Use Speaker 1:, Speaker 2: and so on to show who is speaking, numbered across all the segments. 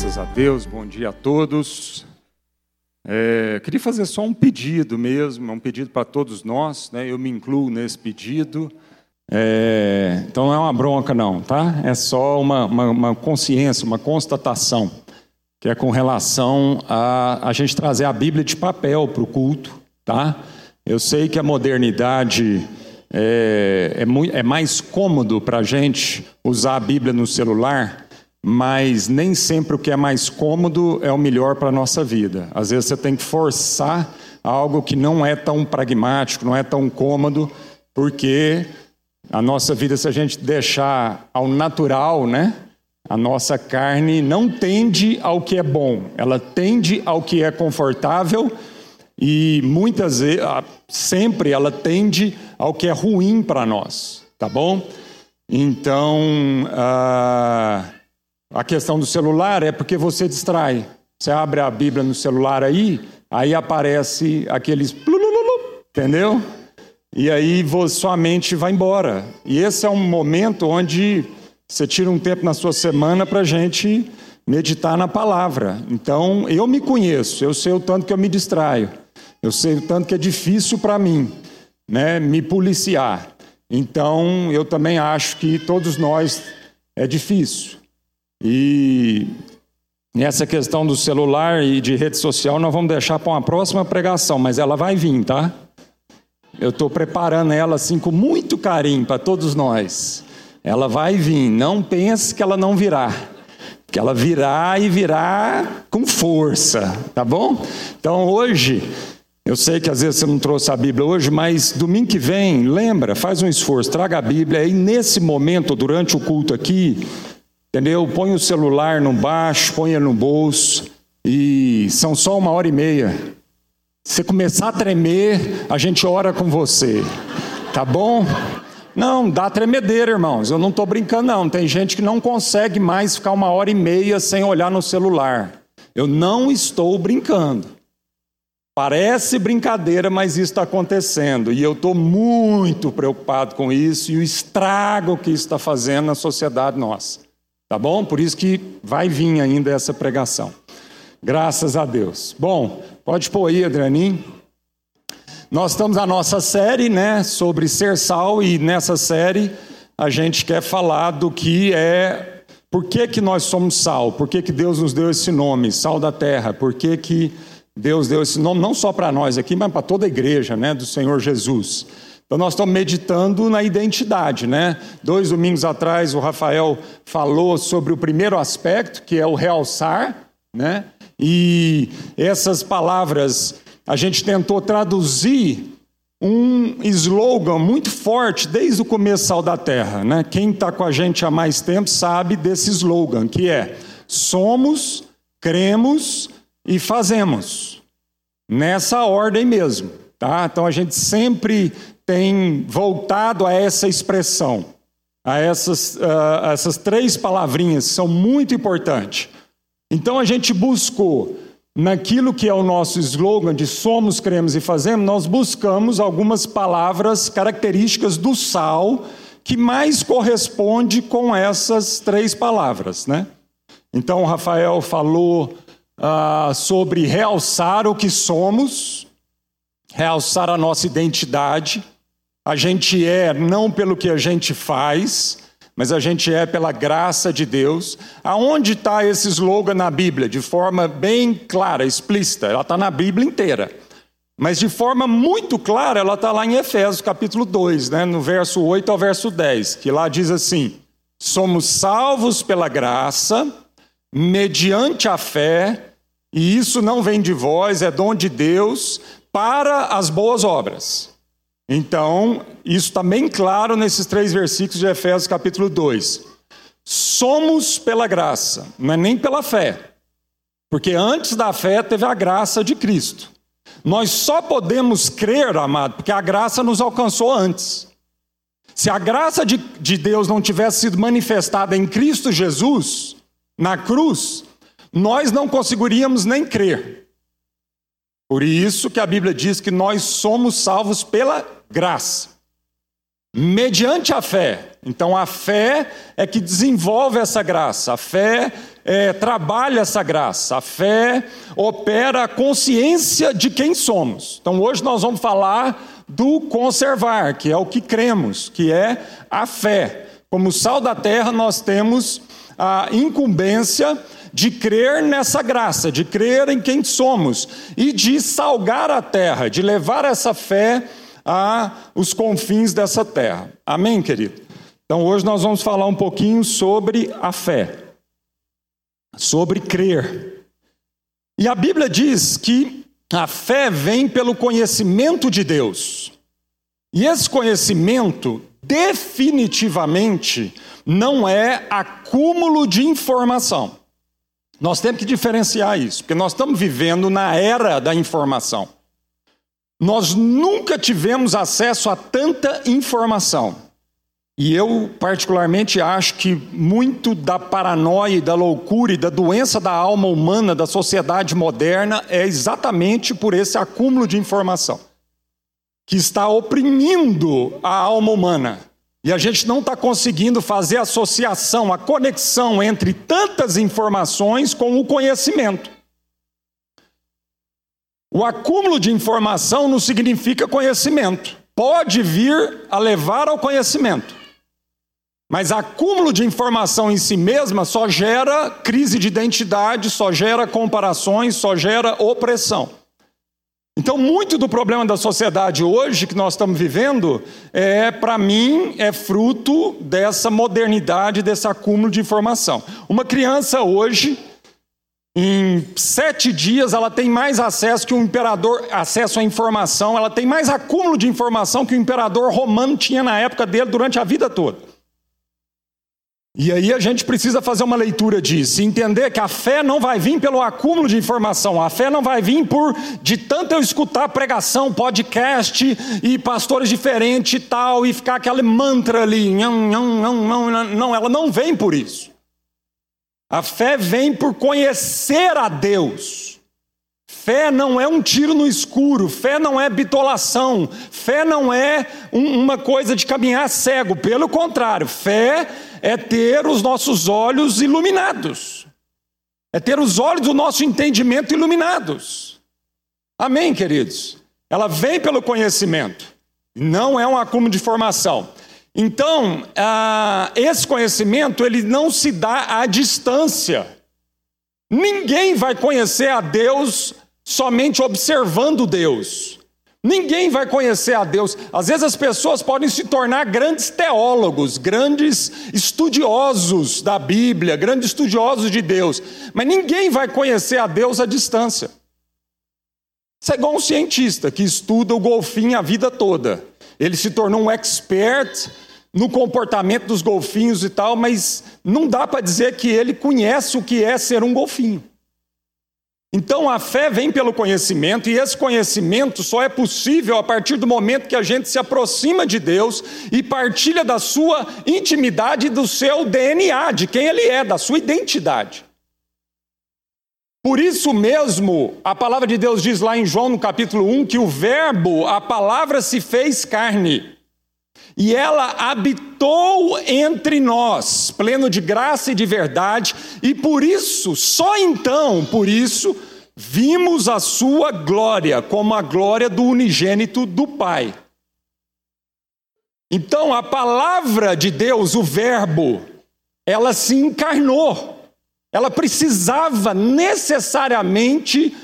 Speaker 1: Graças a Deus, bom dia a todos. É, queria fazer só um pedido mesmo, um pedido para todos nós, né? eu me incluo nesse pedido. É, então não é uma bronca, não, tá? É só uma, uma, uma, consciência, uma constatação, que é com relação a a gente trazer a Bíblia de papel para o culto, tá? Eu sei que a modernidade é, é, muito, é mais cômodo para a gente usar a Bíblia no celular mas nem sempre o que é mais cômodo é o melhor para a nossa vida. Às vezes você tem que forçar algo que não é tão pragmático, não é tão cômodo, porque a nossa vida, se a gente deixar ao natural, né? A nossa carne não tende ao que é bom, ela tende ao que é confortável e muitas vezes, sempre ela tende ao que é ruim para nós, tá bom? Então, ah, a questão do celular é porque você distrai. Você abre a Bíblia no celular aí, aí aparece aqueles. Entendeu? E aí sua mente vai embora. E esse é um momento onde você tira um tempo na sua semana para a gente meditar na palavra. Então, eu me conheço, eu sei o tanto que eu me distraio, eu sei o tanto que é difícil para mim né, me policiar. Então, eu também acho que todos nós é difícil. E essa questão do celular e de rede social nós vamos deixar para uma próxima pregação, mas ela vai vir, tá? Eu estou preparando ela assim com muito carinho para todos nós. Ela vai vir, não pense que ela não virá. Que ela virá e virá com força, tá bom? Então hoje, eu sei que às vezes você não trouxe a Bíblia hoje, mas domingo que vem, lembra, faz um esforço, traga a Bíblia e nesse momento, durante o culto aqui, Entendeu? Põe o celular no baixo, põe no bolso e são só uma hora e meia. Se começar a tremer, a gente ora com você. Tá bom? Não, dá tremedeira, irmãos. Eu não estou brincando, não. Tem gente que não consegue mais ficar uma hora e meia sem olhar no celular. Eu não estou brincando. Parece brincadeira, mas isso está acontecendo. E eu estou muito preocupado com isso e o estrago que isso está fazendo na sociedade nossa. Tá bom? Por isso que vai vir ainda essa pregação. Graças a Deus. Bom, pode pôr aí, Adrianinho. Nós estamos na nossa série, né, sobre ser sal e nessa série a gente quer falar do que é por que, que nós somos sal, por que, que Deus nos deu esse nome, sal da terra, por que, que Deus deu esse nome não só para nós aqui, mas para toda a igreja, né, do Senhor Jesus. Então nós estamos meditando na identidade, né? Dois domingos atrás o Rafael falou sobre o primeiro aspecto, que é o realçar, né? E essas palavras a gente tentou traduzir um slogan muito forte desde o começo da Terra, né? Quem está com a gente há mais tempo sabe desse slogan, que é somos, cremos e fazemos. Nessa ordem mesmo, tá? Então a gente sempre tem voltado a essa expressão, a essas, essas três palavrinhas, são muito importantes. Então a gente buscou, naquilo que é o nosso slogan de somos, cremos e fazemos, nós buscamos algumas palavras características do sal que mais corresponde com essas três palavras, né? Então o Rafael falou uh, sobre realçar o que somos, realçar a nossa identidade, a gente é não pelo que a gente faz, mas a gente é pela graça de Deus. Aonde está esse slogan na Bíblia? De forma bem clara, explícita. Ela está na Bíblia inteira. Mas de forma muito clara, ela está lá em Efésios capítulo 2, né, no verso 8 ao verso 10, que lá diz assim: Somos salvos pela graça, mediante a fé, e isso não vem de vós, é dom de Deus, para as boas obras então, isso está bem claro nesses três versículos de Efésios capítulo 2. Somos pela graça, não é nem pela fé. Porque antes da fé teve a graça de Cristo. Nós só podemos crer, amado, porque a graça nos alcançou antes. Se a graça de, de Deus não tivesse sido manifestada em Cristo Jesus, na cruz, nós não conseguiríamos nem crer. Por isso que a Bíblia diz que nós somos salvos pela graça. mediante a fé. Então a fé é que desenvolve essa graça, a fé é, trabalha essa graça, a fé opera a consciência de quem somos. Então hoje nós vamos falar do conservar, que é o que cremos, que é a fé. Como sal da terra, nós temos a incumbência de crer nessa graça, de crer em quem somos e de salgar a terra, de levar essa fé a os confins dessa terra. Amém, querido? Então hoje nós vamos falar um pouquinho sobre a fé, sobre crer. E a Bíblia diz que a fé vem pelo conhecimento de Deus. E esse conhecimento definitivamente não é acúmulo de informação. Nós temos que diferenciar isso, porque nós estamos vivendo na era da informação. Nós nunca tivemos acesso a tanta informação. E eu, particularmente, acho que muito da paranoia, da loucura e da doença da alma humana, da sociedade moderna, é exatamente por esse acúmulo de informação que está oprimindo a alma humana. E a gente não está conseguindo fazer associação, a conexão entre tantas informações com o conhecimento. O acúmulo de informação não significa conhecimento. Pode vir a levar ao conhecimento. Mas acúmulo de informação em si mesma só gera crise de identidade, só gera comparações, só gera opressão. Então, muito do problema da sociedade hoje que nós estamos vivendo, é, para mim, é fruto dessa modernidade, desse acúmulo de informação. Uma criança hoje, em sete dias, ela tem mais acesso que o imperador, acesso à informação, ela tem mais acúmulo de informação que o imperador romano tinha na época dele durante a vida toda. E aí a gente precisa fazer uma leitura disso, entender que a fé não vai vir pelo acúmulo de informação, a fé não vai vir por de tanto eu escutar pregação, podcast e pastores diferentes e tal, e ficar aquele mantra ali, não, não, não, não, não, ela não vem por isso. A fé vem por conhecer a Deus. Fé não é um tiro no escuro, fé não é bitolação, fé não é um, uma coisa de caminhar cego, pelo contrário, fé é ter os nossos olhos iluminados, é ter os olhos do nosso entendimento iluminados. Amém, queridos? Ela vem pelo conhecimento, não é um acúmulo de informação. Então, ah, esse conhecimento ele não se dá à distância. Ninguém vai conhecer a Deus somente observando Deus. Ninguém vai conhecer a Deus. Às vezes as pessoas podem se tornar grandes teólogos, grandes estudiosos da Bíblia, grandes estudiosos de Deus, mas ninguém vai conhecer a Deus à distância. Isso é igual um cientista que estuda o golfinho a vida toda. Ele se tornou um expert no comportamento dos golfinhos e tal, mas não dá para dizer que ele conhece o que é ser um golfinho. Então a fé vem pelo conhecimento, e esse conhecimento só é possível a partir do momento que a gente se aproxima de Deus e partilha da sua intimidade, do seu DNA, de quem Ele é, da sua identidade. Por isso mesmo, a palavra de Deus diz lá em João no capítulo 1 que o Verbo, a palavra se fez carne. E ela habitou entre nós, pleno de graça e de verdade, e por isso, só então, por isso, vimos a sua glória, como a glória do unigênito do Pai. Então, a palavra de Deus, o Verbo, ela se encarnou. Ela precisava necessariamente,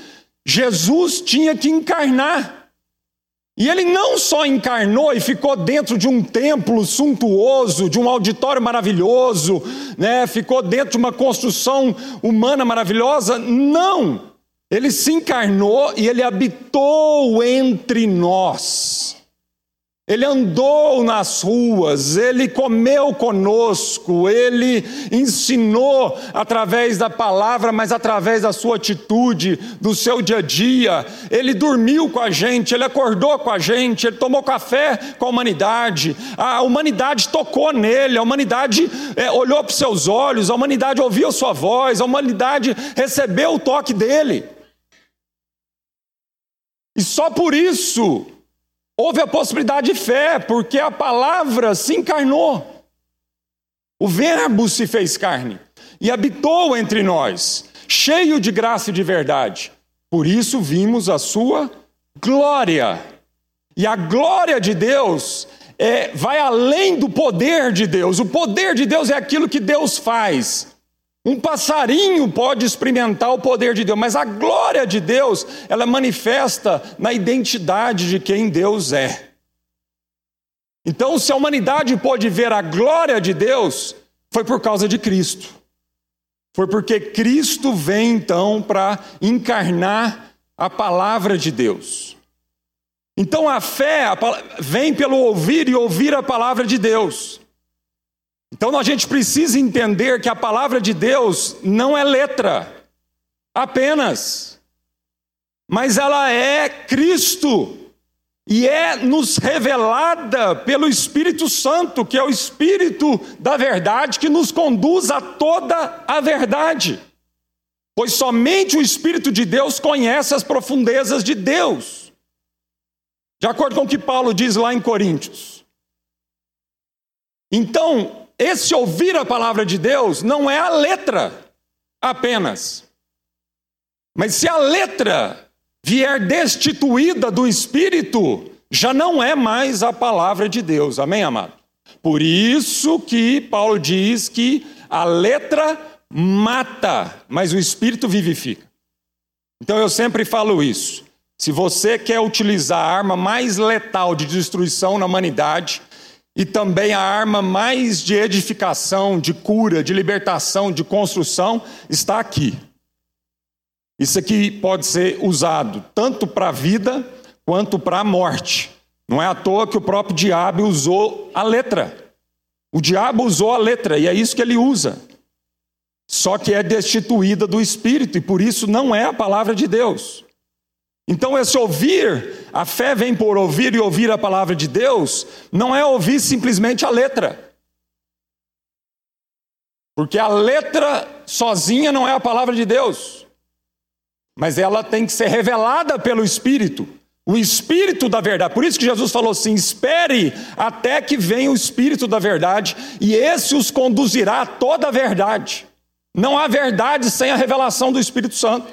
Speaker 1: Jesus tinha que encarnar. E ele não só encarnou e ficou dentro de um templo suntuoso, de um auditório maravilhoso, né? ficou dentro de uma construção humana maravilhosa, não! Ele se encarnou e ele habitou entre nós. Ele andou nas ruas, ele comeu conosco, ele ensinou através da palavra, mas através da sua atitude, do seu dia a dia. Ele dormiu com a gente, ele acordou com a gente, ele tomou café com a humanidade. A humanidade tocou nele, a humanidade é, olhou para os seus olhos, a humanidade ouviu sua voz, a humanidade recebeu o toque dele. E só por isso houve a possibilidade de fé, porque a palavra se encarnou. O Verbo se fez carne e habitou entre nós, cheio de graça e de verdade. Por isso vimos a sua glória. E a glória de Deus é, vai além do poder de Deus. O poder de Deus é aquilo que Deus faz. Um passarinho pode experimentar o poder de Deus, mas a glória de Deus, ela manifesta na identidade de quem Deus é. Então, se a humanidade pôde ver a glória de Deus, foi por causa de Cristo. Foi porque Cristo vem então para encarnar a palavra de Deus. Então a fé vem pelo ouvir e ouvir a palavra de Deus. Então a gente precisa entender que a palavra de Deus não é letra apenas, mas ela é Cristo e é nos revelada pelo Espírito Santo, que é o Espírito da verdade que nos conduz a toda a verdade. Pois somente o Espírito de Deus conhece as profundezas de Deus. De acordo com o que Paulo diz lá em Coríntios. Então, esse ouvir a palavra de Deus não é a letra apenas. Mas se a letra vier destituída do espírito, já não é mais a palavra de Deus. Amém, amado? Por isso que Paulo diz que a letra mata, mas o espírito vivifica. Então eu sempre falo isso. Se você quer utilizar a arma mais letal de destruição na humanidade, e também a arma mais de edificação, de cura, de libertação, de construção está aqui. Isso aqui pode ser usado tanto para a vida quanto para a morte. Não é à toa que o próprio diabo usou a letra. O diabo usou a letra e é isso que ele usa. Só que é destituída do espírito e por isso não é a palavra de Deus. Então, esse ouvir, a fé vem por ouvir e ouvir a palavra de Deus, não é ouvir simplesmente a letra. Porque a letra sozinha não é a palavra de Deus, mas ela tem que ser revelada pelo Espírito, o Espírito da verdade. Por isso que Jesus falou assim: espere até que venha o Espírito da verdade, e esse os conduzirá a toda a verdade. Não há verdade sem a revelação do Espírito Santo.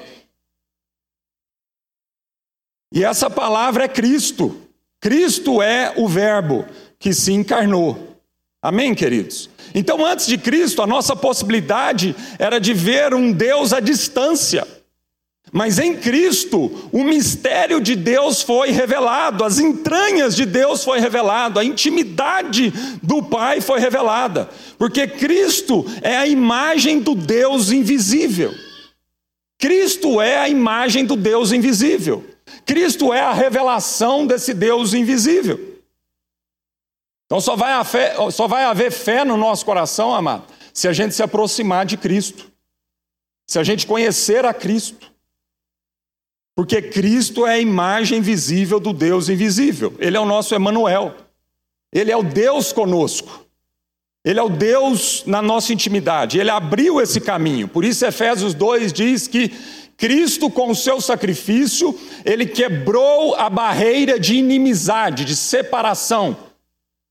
Speaker 1: E essa palavra é Cristo. Cristo é o Verbo que se encarnou. Amém, queridos? Então, antes de Cristo, a nossa possibilidade era de ver um Deus à distância. Mas em Cristo, o mistério de Deus foi revelado, as entranhas de Deus foi revelado, a intimidade do Pai foi revelada, porque Cristo é a imagem do Deus invisível. Cristo é a imagem do Deus invisível. Cristo é a revelação desse Deus invisível. Então só vai, fé, só vai haver fé no nosso coração, amado, se a gente se aproximar de Cristo, se a gente conhecer a Cristo. Porque Cristo é a imagem visível do Deus invisível. Ele é o nosso Emanuel. Ele é o Deus conosco. Ele é o Deus na nossa intimidade. Ele abriu esse caminho. Por isso Efésios 2 diz que Cristo, com o seu sacrifício, ele quebrou a barreira de inimizade, de separação.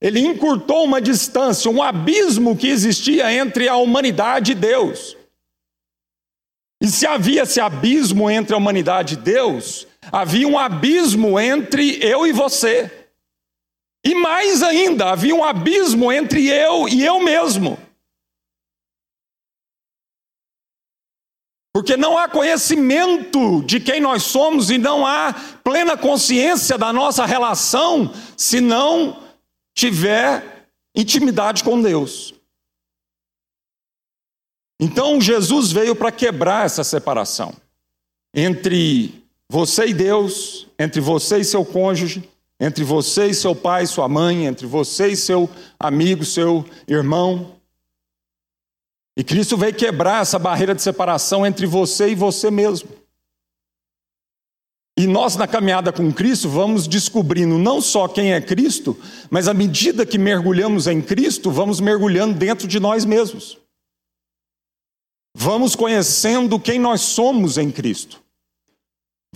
Speaker 1: Ele encurtou uma distância, um abismo que existia entre a humanidade e Deus. E se havia esse abismo entre a humanidade e Deus, havia um abismo entre eu e você. E mais ainda, havia um abismo entre eu e eu mesmo. Porque não há conhecimento de quem nós somos e não há plena consciência da nossa relação se não tiver intimidade com Deus. Então Jesus veio para quebrar essa separação entre você e Deus, entre você e seu cônjuge, entre você e seu pai, sua mãe, entre você e seu amigo, seu irmão. E Cristo veio quebrar essa barreira de separação entre você e você mesmo. E nós, na caminhada com Cristo, vamos descobrindo não só quem é Cristo, mas à medida que mergulhamos em Cristo, vamos mergulhando dentro de nós mesmos. Vamos conhecendo quem nós somos em Cristo.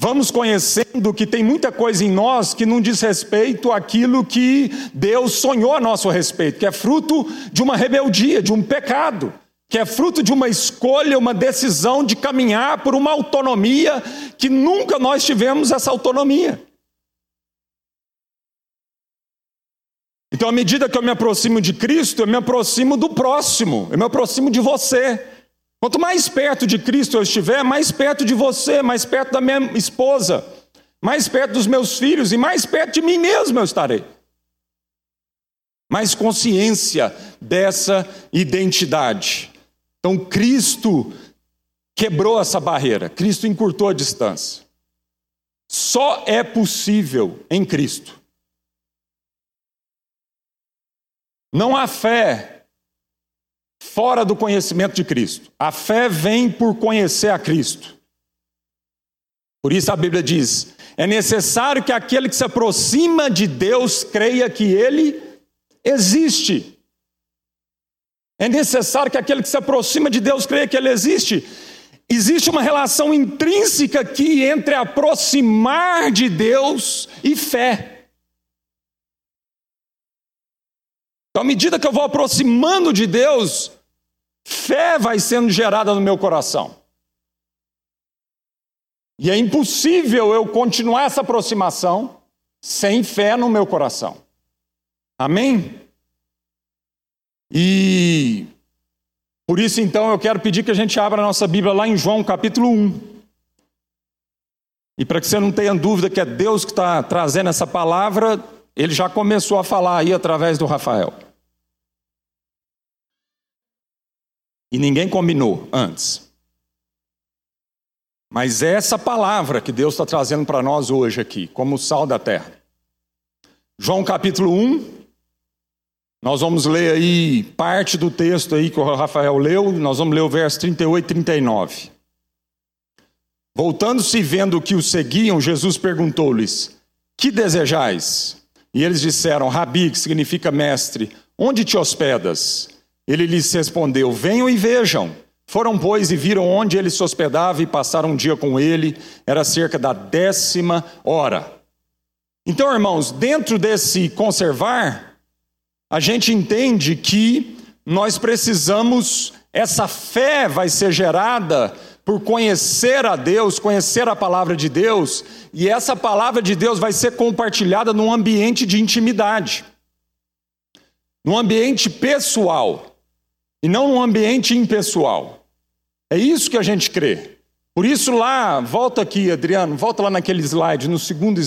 Speaker 1: Vamos conhecendo que tem muita coisa em nós que não diz respeito àquilo que Deus sonhou a nosso respeito, que é fruto de uma rebeldia, de um pecado, que é fruto de uma escolha, uma decisão de caminhar por uma autonomia que nunca nós tivemos essa autonomia. Então, à medida que eu me aproximo de Cristo, eu me aproximo do próximo, eu me aproximo de você. Quanto mais perto de Cristo eu estiver, mais perto de você, mais perto da minha esposa, mais perto dos meus filhos e mais perto de mim mesmo eu estarei. Mais consciência dessa identidade. Então, Cristo quebrou essa barreira, Cristo encurtou a distância. Só é possível em Cristo. Não há fé fora do conhecimento de Cristo. A fé vem por conhecer a Cristo. Por isso a Bíblia diz: é necessário que aquele que se aproxima de Deus creia que ele existe. É necessário que aquele que se aproxima de Deus creia que ele existe. Existe uma relação intrínseca aqui entre aproximar de Deus e fé. Então, à medida que eu vou aproximando de Deus, fé vai sendo gerada no meu coração. E é impossível eu continuar essa aproximação sem fé no meu coração. Amém? E por isso então eu quero pedir que a gente abra a nossa Bíblia lá em João capítulo 1. E para que você não tenha dúvida que é Deus que está trazendo essa palavra, ele já começou a falar aí através do Rafael. E ninguém combinou antes. Mas é essa palavra que Deus está trazendo para nós hoje aqui, como sal da terra. João capítulo 1, nós vamos ler aí parte do texto aí que o Rafael leu, nós vamos ler o verso 38 e 39. Voltando-se e vendo que o seguiam, Jesus perguntou-lhes: Que desejais? E eles disseram: Rabi, que significa mestre, onde te hospedas? Ele lhes respondeu: Venham e vejam. Foram, pois, e viram onde ele se hospedava e passaram um dia com ele, era cerca da décima hora. Então, irmãos, dentro desse conservar, a gente entende que nós precisamos, essa fé vai ser gerada por conhecer a Deus, conhecer a palavra de Deus, e essa palavra de Deus vai ser compartilhada num ambiente de intimidade, num ambiente pessoal e não num ambiente impessoal. É isso que a gente crê. Por isso, lá, volta aqui, Adriano, volta lá naquele slide, no segundo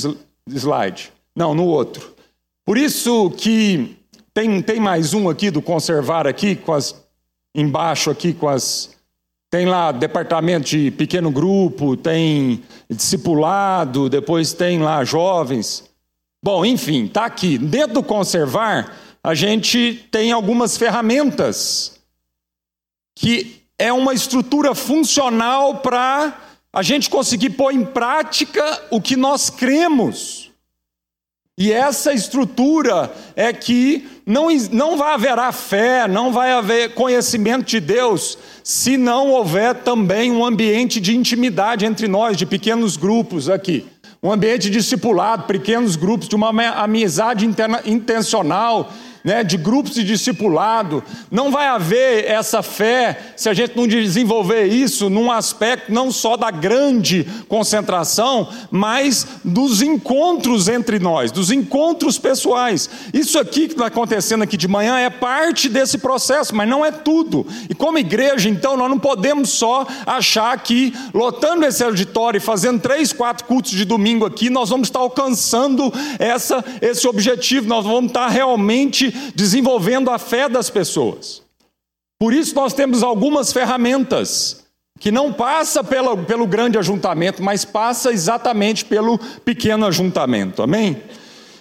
Speaker 1: slide. Não, no outro. Por isso que tem, tem mais um aqui do conservar aqui, com as, embaixo aqui com as. Tem lá departamento de pequeno grupo, tem discipulado, depois tem lá jovens. Bom, enfim, está aqui. Dentro do conservar, a gente tem algumas ferramentas que é uma estrutura funcional para a gente conseguir pôr em prática o que nós cremos. E essa estrutura é que não, não vai haver fé, não vai haver conhecimento de Deus, se não houver também um ambiente de intimidade entre nós, de pequenos grupos aqui. Um ambiente discipulado, pequenos grupos, de uma amizade interna, intencional, né, de grupos de discipulado. Não vai haver essa fé se a gente não desenvolver isso num aspecto não só da grande concentração, mas dos encontros entre nós, dos encontros pessoais. Isso aqui que está acontecendo aqui de manhã é parte desse processo, mas não é tudo. E como igreja, então, nós não podemos só achar que lotando esse auditório e fazendo três, quatro cultos de domingo aqui, nós vamos estar alcançando essa, esse objetivo, nós vamos estar realmente desenvolvendo a fé das pessoas. Por isso nós temos algumas ferramentas que não passa pelo, pelo grande ajuntamento, mas passa exatamente pelo pequeno ajuntamento. Amém?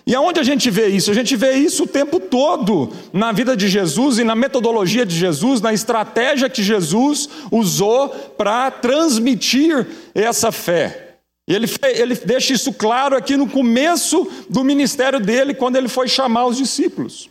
Speaker 1: E aonde a gente vê isso? A gente vê isso o tempo todo na vida de Jesus e na metodologia de Jesus, na estratégia que Jesus usou para transmitir essa fé. Ele, ele deixa isso claro aqui no começo do ministério dele, quando ele foi chamar os discípulos.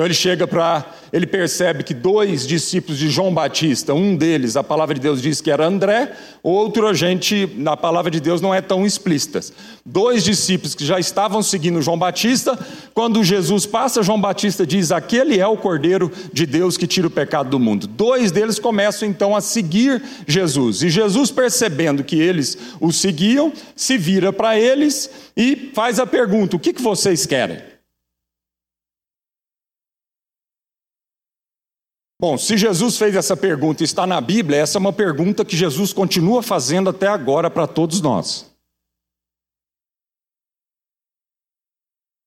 Speaker 1: Então ele chega para, ele percebe que dois discípulos de João Batista, um deles, a palavra de Deus diz que era André, outro a gente, na palavra de Deus não é tão explícita. Dois discípulos que já estavam seguindo João Batista, quando Jesus passa, João Batista diz: "Aquele é o Cordeiro de Deus que tira o pecado do mundo". Dois deles começam então a seguir Jesus. E Jesus, percebendo que eles o seguiam, se vira para eles e faz a pergunta: "O que que vocês querem?" Bom, se Jesus fez essa pergunta e está na Bíblia, essa é uma pergunta que Jesus continua fazendo até agora para todos nós.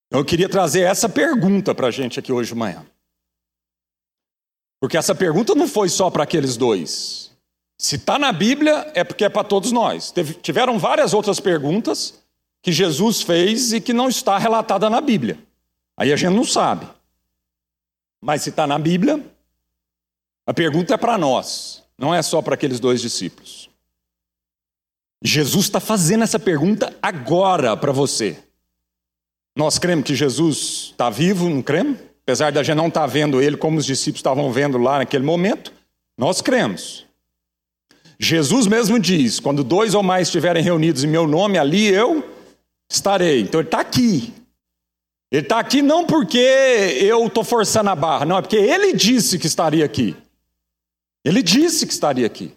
Speaker 1: Eu queria trazer essa pergunta para a gente aqui hoje de manhã. Porque essa pergunta não foi só para aqueles dois. Se está na Bíblia, é porque é para todos nós. Teve, tiveram várias outras perguntas que Jesus fez e que não está relatada na Bíblia. Aí a gente não sabe. Mas se está na Bíblia, a pergunta é para nós, não é só para aqueles dois discípulos. Jesus está fazendo essa pergunta agora para você. Nós cremos que Jesus está vivo, não cremos? Apesar da gente não estar tá vendo ele como os discípulos estavam vendo lá naquele momento, nós cremos. Jesus mesmo diz: quando dois ou mais estiverem reunidos em meu nome, ali eu estarei. Então ele está aqui. Ele está aqui não porque eu estou forçando a barra, não, é porque ele disse que estaria aqui. Ele disse que estaria aqui.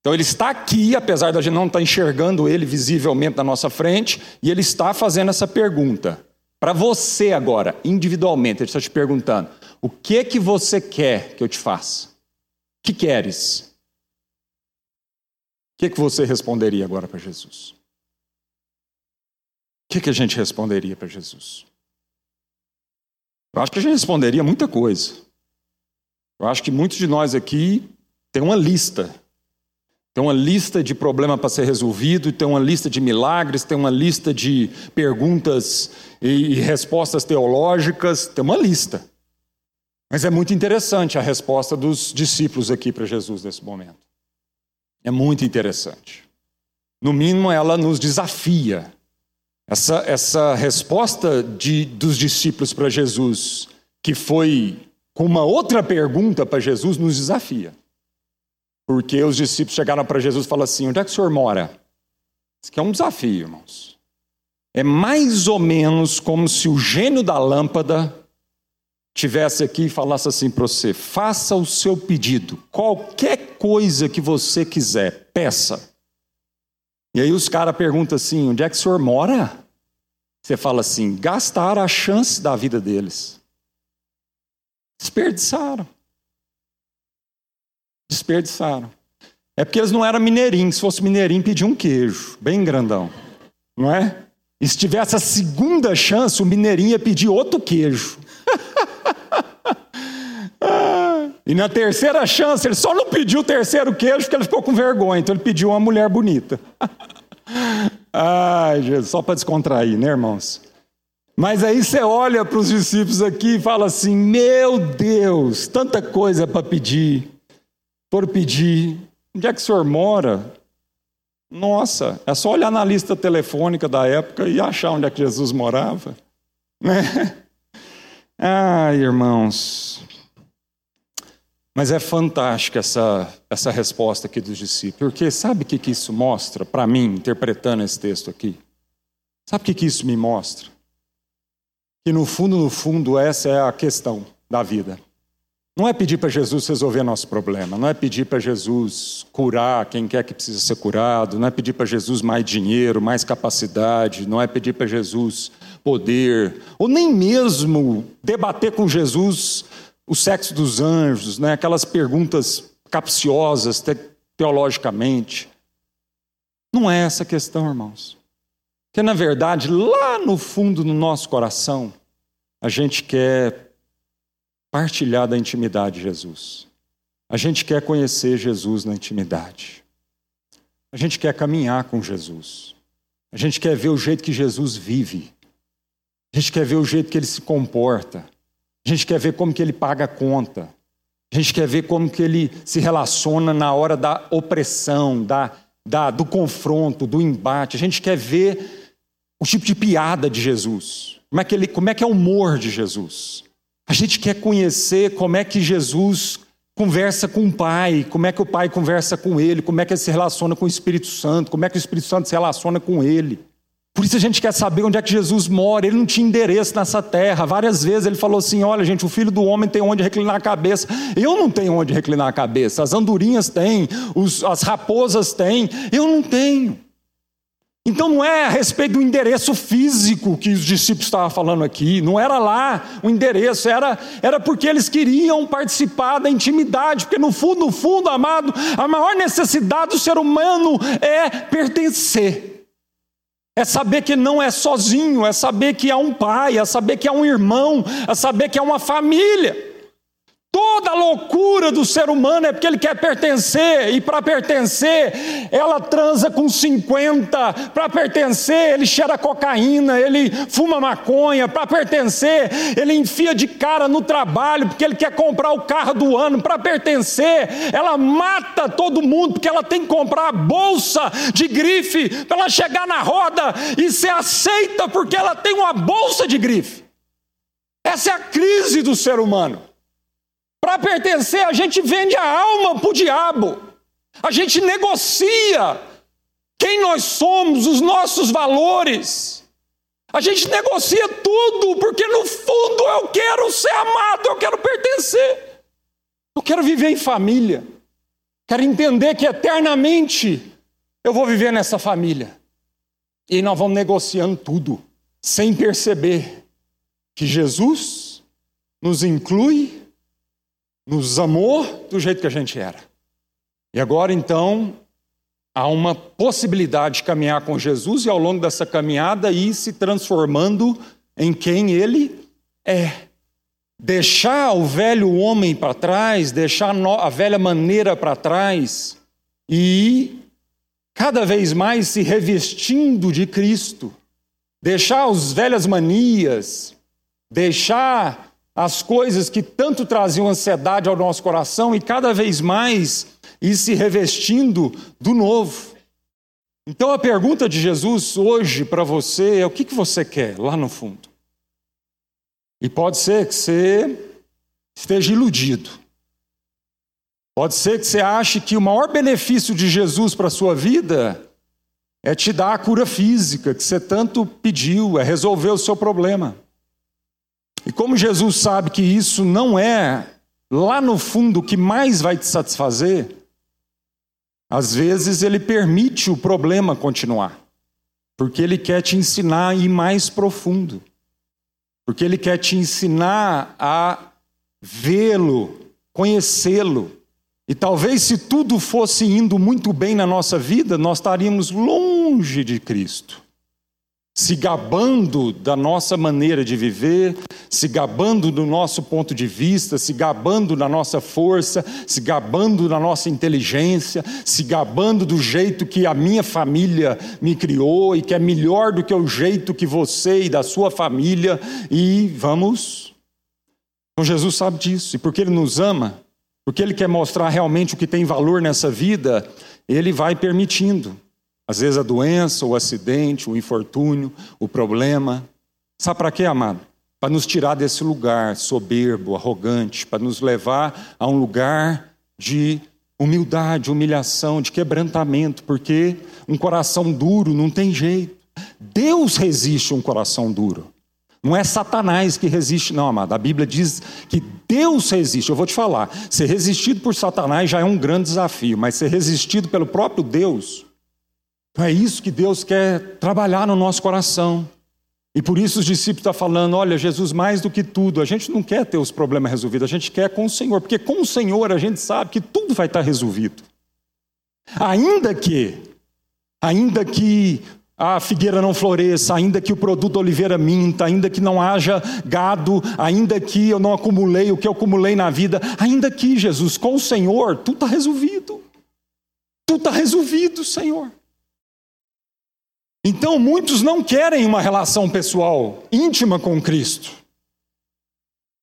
Speaker 1: Então ele está aqui, apesar da gente não estar enxergando ele visivelmente na nossa frente, e ele está fazendo essa pergunta. Para você agora, individualmente, ele está te perguntando: o que que você quer que eu te faça? O que queres? O que, que você responderia agora para Jesus? O que, que a gente responderia para Jesus? Eu acho que a gente responderia muita coisa. Eu acho que muitos de nós aqui tem uma lista. Tem uma lista de problema para ser resolvido, tem uma lista de milagres, tem uma lista de perguntas e respostas teológicas, tem uma lista. Mas é muito interessante a resposta dos discípulos aqui para Jesus nesse momento. É muito interessante. No mínimo, ela nos desafia. Essa, essa resposta de, dos discípulos para Jesus, que foi com uma outra pergunta para Jesus nos desafia. Porque os discípulos chegaram para Jesus e falaram assim: onde é que o senhor mora? Isso aqui é um desafio, irmãos. É mais ou menos como se o gênio da lâmpada tivesse aqui e falasse assim para você: faça o seu pedido, qualquer coisa que você quiser, peça. E aí os caras perguntam assim: onde é que o senhor mora? Você fala assim: gastar a chance da vida deles. Desperdiçaram. Desperdiçaram. É porque eles não eram mineirinhos. Se fosse mineirinho, pediam um queijo, bem grandão. Não é? E se tivesse a segunda chance, o mineirinho ia pedir outro queijo. e na terceira chance, ele só não pediu o terceiro queijo porque ele ficou com vergonha. Então ele pediu uma mulher bonita. Ai, Jesus, só para descontrair, né, irmãos? Mas aí você olha para os discípulos aqui e fala assim: Meu Deus, tanta coisa para pedir. Por pedir, onde é que o senhor mora? Nossa, é só olhar na lista telefônica da época e achar onde é que Jesus morava. Né? Ai, irmãos. Mas é fantástica essa, essa resposta aqui dos discípulos, porque sabe o que, que isso mostra para mim, interpretando esse texto aqui? Sabe o que, que isso me mostra? Que no fundo, no fundo, essa é a questão da vida. Não é pedir para Jesus resolver nosso problema, não é pedir para Jesus curar quem quer que precisa ser curado, não é pedir para Jesus mais dinheiro, mais capacidade, não é pedir para Jesus poder, ou nem mesmo debater com Jesus o sexo dos anjos, né? aquelas perguntas capciosas teologicamente. Não é essa a questão, irmãos. Que na verdade, lá no fundo do nosso coração, a gente quer partilhar da intimidade de Jesus. A gente quer conhecer Jesus na intimidade. A gente quer caminhar com Jesus. A gente quer ver o jeito que Jesus vive. A gente quer ver o jeito que ele se comporta. A gente quer ver como que ele paga a conta. A gente quer ver como que ele se relaciona na hora da opressão, da, da, do confronto, do embate. A gente quer ver o tipo de piada de Jesus. Como é que, ele, como é, que é o humor de Jesus? A gente quer conhecer como é que Jesus conversa com o Pai, como é que o Pai conversa com ele, como é que ele se relaciona com o Espírito Santo, como é que o Espírito Santo se relaciona com ele. Por isso a gente quer saber onde é que Jesus mora. Ele não tinha endereço nessa terra. Várias vezes ele falou assim: Olha, gente, o filho do homem tem onde reclinar a cabeça. Eu não tenho onde reclinar a cabeça. As andorinhas têm, os, as raposas têm. Eu não tenho. Então não é a respeito do endereço físico que os discípulos estavam falando aqui, não era lá o endereço, era, era porque eles queriam participar da intimidade, porque no fundo, no fundo, amado, a maior necessidade do ser humano é pertencer. É saber que não é sozinho, é saber que há um pai, é saber que há um irmão, é saber que há uma família. Toda loucura do ser humano é porque ele quer pertencer, e para pertencer, ela transa com 50, para pertencer, ele cheira cocaína, ele fuma maconha, para pertencer, ele enfia de cara no trabalho, porque ele quer comprar o carro do ano, para pertencer, ela mata todo mundo, porque ela tem que comprar a bolsa de grife, para ela chegar na roda e ser aceita, porque ela tem uma bolsa de grife. Essa é a crise do ser humano. Para pertencer, a gente vende a alma para o diabo. A gente negocia quem nós somos, os nossos valores. A gente negocia tudo, porque no fundo eu quero ser amado, eu quero pertencer. Eu quero viver em família. Quero entender que eternamente eu vou viver nessa família. E nós vamos negociando tudo, sem perceber que Jesus nos inclui nos amou do jeito que a gente era. E agora então há uma possibilidade de caminhar com Jesus e ao longo dessa caminhada ir se transformando em quem ele é. Deixar o velho homem para trás, deixar a velha maneira para trás e cada vez mais se revestindo de Cristo. Deixar as velhas manias, deixar as coisas que tanto traziam ansiedade ao nosso coração e cada vez mais ir se revestindo do novo. Então a pergunta de Jesus hoje para você é: o que, que você quer lá no fundo? E pode ser que você esteja iludido. Pode ser que você ache que o maior benefício de Jesus para a sua vida é te dar a cura física que você tanto pediu, é resolver o seu problema. E como Jesus sabe que isso não é lá no fundo o que mais vai te satisfazer, às vezes ele permite o problema continuar, porque ele quer te ensinar a ir mais profundo, porque ele quer te ensinar a vê-lo, conhecê-lo. E talvez se tudo fosse indo muito bem na nossa vida, nós estaríamos longe de Cristo se gabando da nossa maneira de viver, se gabando do nosso ponto de vista, se gabando da nossa força, se gabando da nossa inteligência, se gabando do jeito que a minha família me criou e que é melhor do que o jeito que você e da sua família, e vamos. Então Jesus sabe disso, e porque Ele nos ama, porque Ele quer mostrar realmente o que tem valor nessa vida, Ele vai permitindo. Às vezes a doença, o acidente, o infortúnio, o problema. Sabe para quê, amado? Para nos tirar desse lugar soberbo, arrogante, para nos levar a um lugar de humildade, humilhação, de quebrantamento, porque um coração duro não tem jeito. Deus resiste a um coração duro. Não é Satanás que resiste, não, amado. A Bíblia diz que Deus resiste. Eu vou te falar, ser resistido por Satanás já é um grande desafio, mas ser resistido pelo próprio Deus então é isso que Deus quer trabalhar no nosso coração. E por isso os discípulos estão falando: olha, Jesus, mais do que tudo, a gente não quer ter os problemas resolvidos, a gente quer com o Senhor, porque com o Senhor a gente sabe que tudo vai estar resolvido. Ainda que, ainda que a figueira não floresça, ainda que o produto oliveira minta, ainda que não haja gado, ainda que eu não acumulei o que eu acumulei na vida, ainda que, Jesus, com o Senhor, tudo está resolvido. Tudo está resolvido, Senhor. Então, muitos não querem uma relação pessoal íntima com Cristo.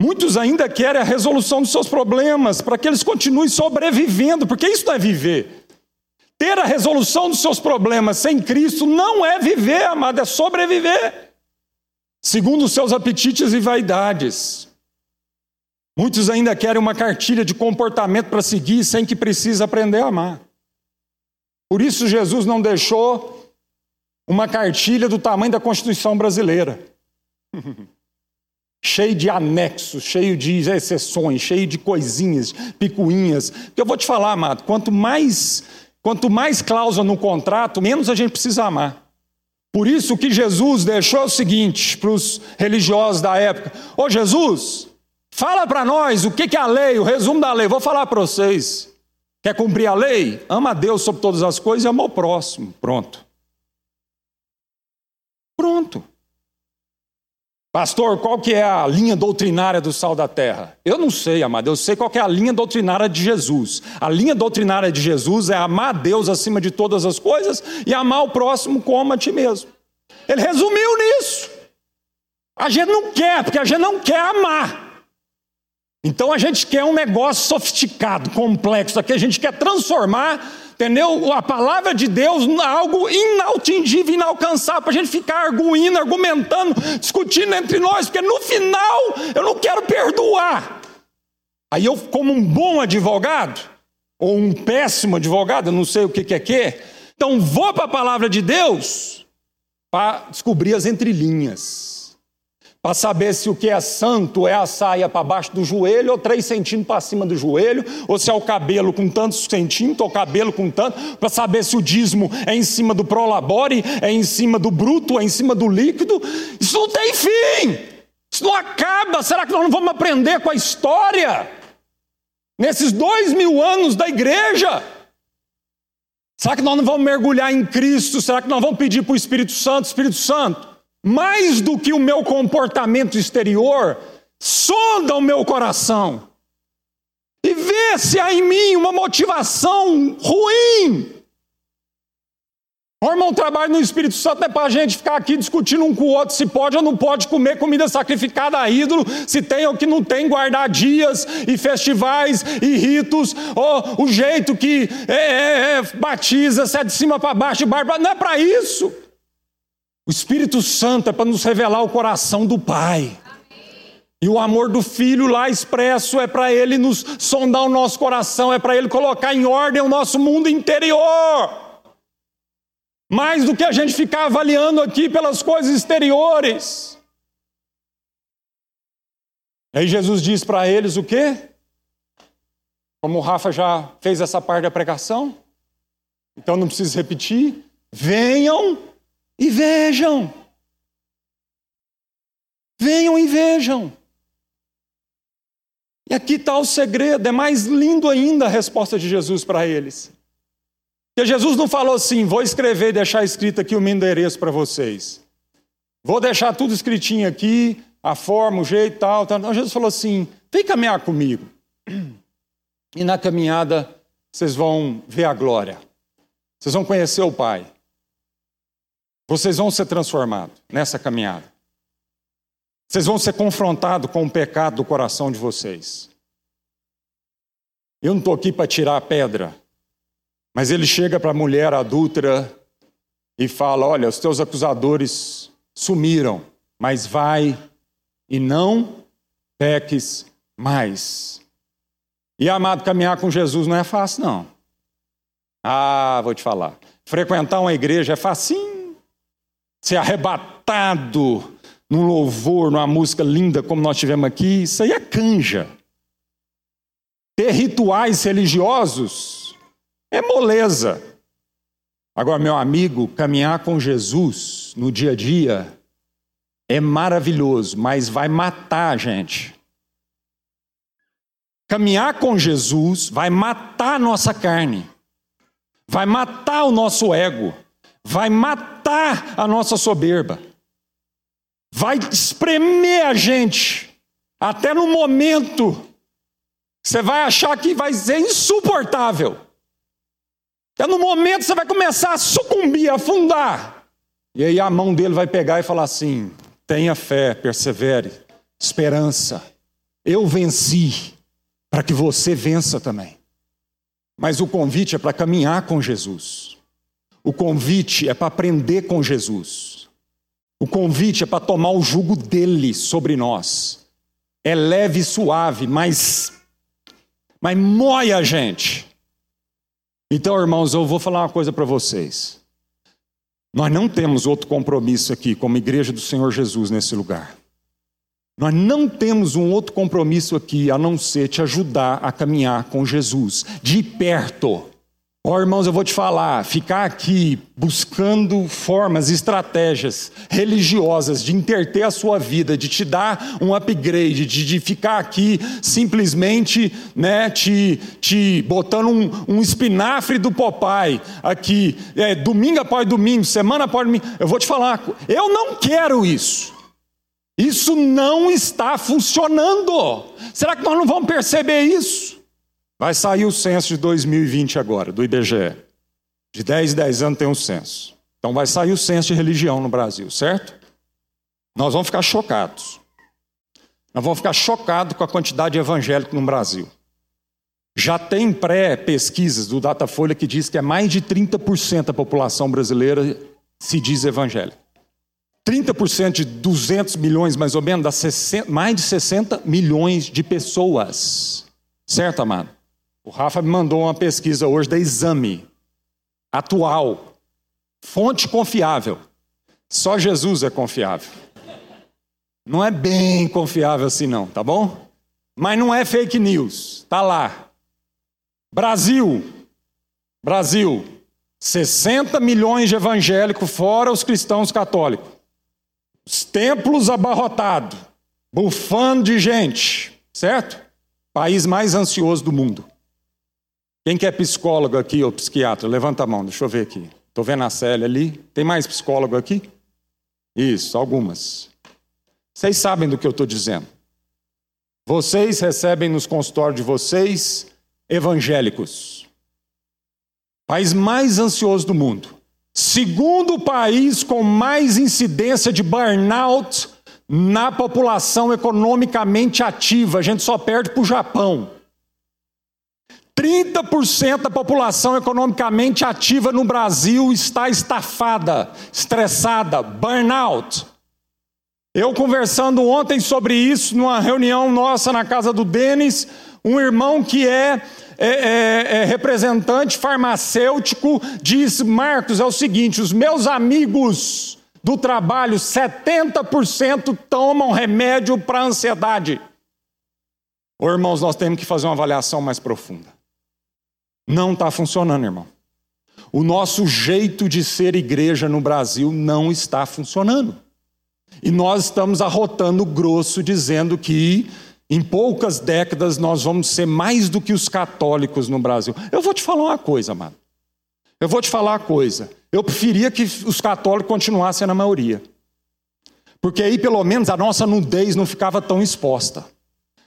Speaker 1: Muitos ainda querem a resolução dos seus problemas para que eles continuem sobrevivendo, porque isso não é viver. Ter a resolução dos seus problemas sem Cristo não é viver, amado, é sobreviver, segundo os seus apetites e vaidades. Muitos ainda querem uma cartilha de comportamento para seguir sem que precise aprender a amar. Por isso, Jesus não deixou uma cartilha do tamanho da Constituição brasileira. cheio de anexos, cheio de exceções, cheio de coisinhas, picuinhas. Porque eu vou te falar, amado, quanto mais, quanto mais cláusula no contrato, menos a gente precisa amar. Por isso que Jesus deixou o seguinte para os religiosos da época: Ô Jesus, fala para nós o que é a lei, o resumo da lei. Vou falar para vocês. Quer cumprir a lei? Ama a Deus sobre todas as coisas e ama o próximo. Pronto. Pronto. Pastor, qual que é a linha doutrinária do sal da terra? Eu não sei, amado, eu sei qual é a linha doutrinária de Jesus. A linha doutrinária de Jesus é amar a Deus acima de todas as coisas e amar o próximo como a ti mesmo. Ele resumiu nisso. A gente não quer, porque a gente não quer amar. Então a gente quer um negócio sofisticado, complexo, aqui a gente quer transformar Entendeu? A palavra de Deus algo inatingível, inalcançável, para a gente ficar arguindo, argumentando, discutindo entre nós, porque no final eu não quero perdoar. Aí eu, como um bom advogado, ou um péssimo advogado, não sei o que, que é que, então vou para a palavra de Deus para descobrir as entrelinhas para saber se o que é santo é a saia para baixo do joelho ou três centímetros para cima do joelho, ou se é o cabelo com tantos centímetros ou cabelo com tanto, para saber se o dízimo é em cima do prolabore, é em cima do bruto, é em cima do líquido. Isso não tem fim, isso não acaba. Será que nós não vamos aprender com a história? Nesses dois mil anos da igreja, será que nós não vamos mergulhar em Cristo? Será que nós vamos pedir para o Espírito Santo, Espírito Santo? Mais do que o meu comportamento exterior, sonda o meu coração e vê se há em mim uma motivação ruim. O trabalho no Espírito Santo é para a gente ficar aqui discutindo um com o outro se pode ou não pode comer comida sacrificada a ídolo, se tem ou que não tem, guardar dias e festivais e ritos, ou o jeito que é, é, é, batiza, se é de cima para baixo, de barba. Não é para isso. O Espírito Santo é para nos revelar o coração do Pai. E o amor do Filho lá expresso é para ele nos sondar o nosso coração, é para ele colocar em ordem o nosso mundo interior. Mais do que a gente ficar avaliando aqui pelas coisas exteriores. Aí Jesus diz para eles o quê? Como o Rafa já fez essa parte da pregação, então não preciso repetir. Venham e vejam. Venham e vejam. E aqui está o segredo, é mais lindo ainda a resposta de Jesus para eles. Porque Jesus não falou assim: vou escrever e deixar escrito aqui o meu endereço para vocês. Vou deixar tudo escritinho aqui, a forma, o jeito tal, tal. Não, Jesus falou assim: vem caminhar comigo. E na caminhada vocês vão ver a glória. Vocês vão conhecer o Pai. Vocês vão ser transformados nessa caminhada. Vocês vão ser confrontados com o pecado do coração de vocês. Eu não estou aqui para tirar a pedra, mas ele chega para a mulher adúltera e fala: Olha, os teus acusadores sumiram, mas vai e não peques mais. E amado, caminhar com Jesus não é fácil, não. Ah, vou te falar. Frequentar uma igreja é facinho ser arrebatado num louvor, numa música linda como nós tivemos aqui, isso aí é canja. Ter rituais religiosos é moleza. Agora, meu amigo, caminhar com Jesus no dia a dia é maravilhoso, mas vai matar a gente. Caminhar com Jesus vai matar a nossa carne, vai matar o nosso ego vai matar a nossa soberba, vai espremer a gente, até no momento você vai achar que vai ser insuportável. Até no momento você vai começar a sucumbir, a afundar. E aí a mão dele vai pegar e falar assim: tenha fé, persevere, esperança. Eu venci, para que você vença também. Mas o convite é para caminhar com Jesus. O convite é para aprender com Jesus. O convite é para tomar o jugo dele sobre nós. é leve e suave, mas, mas mói a gente. Então, irmãos, eu vou falar uma coisa para vocês. Nós não temos outro compromisso aqui, como igreja do Senhor Jesus, nesse lugar. Nós não temos um outro compromisso aqui a não ser te ajudar a caminhar com Jesus, de perto. Ó oh, irmãos, eu vou te falar, ficar aqui buscando formas, estratégias religiosas de interter a sua vida, de te dar um upgrade, de, de ficar aqui simplesmente né, te, te botando um, um espinafre do Popeye aqui, é, domingo após domingo, semana após domingo. Eu vou te falar, eu não quero isso. Isso não está funcionando. Será que nós não vamos perceber isso? Vai sair o censo de 2020 agora, do IBGE. De 10 em 10 anos tem um censo. Então vai sair o censo de religião no Brasil, certo? Nós vamos ficar chocados. Nós vamos ficar chocados com a quantidade de no Brasil. Já tem pré-pesquisas do Datafolha que diz que é mais de 30% da população brasileira se diz evangélica. 30% de 200 milhões, mais ou menos, dá 60, mais de 60 milhões de pessoas. Certo, amado? O Rafa me mandou uma pesquisa hoje da Exame, atual, fonte confiável. Só Jesus é confiável. Não é bem confiável assim, não, tá bom? Mas não é fake news, tá lá. Brasil, Brasil, 60 milhões de evangélicos, fora os cristãos católicos. Os templos abarrotados, bufando de gente, certo? País mais ansioso do mundo. Quem que é psicólogo aqui ou psiquiatra? Levanta a mão, deixa eu ver aqui. Estou vendo a Célia ali. Tem mais psicólogo aqui? Isso, algumas. Vocês sabem do que eu estou dizendo. Vocês recebem nos consultórios de vocês evangélicos. País mais ansioso do mundo. Segundo país com mais incidência de burnout na população economicamente ativa. A gente só perde para o Japão. 30% da população economicamente ativa no Brasil está estafada, estressada, burnout. Eu conversando ontem sobre isso numa reunião nossa na casa do Denis, um irmão que é, é, é, é representante farmacêutico disse: Marcos, é o seguinte, os meus amigos do trabalho, 70% tomam remédio para ansiedade. Ô, irmãos, nós temos que fazer uma avaliação mais profunda. Não está funcionando, irmão. O nosso jeito de ser igreja no Brasil não está funcionando. E nós estamos arrotando grosso dizendo que em poucas décadas nós vamos ser mais do que os católicos no Brasil. Eu vou te falar uma coisa, mano. Eu vou te falar uma coisa. Eu preferia que os católicos continuassem na maioria. Porque aí pelo menos a nossa nudez não ficava tão exposta.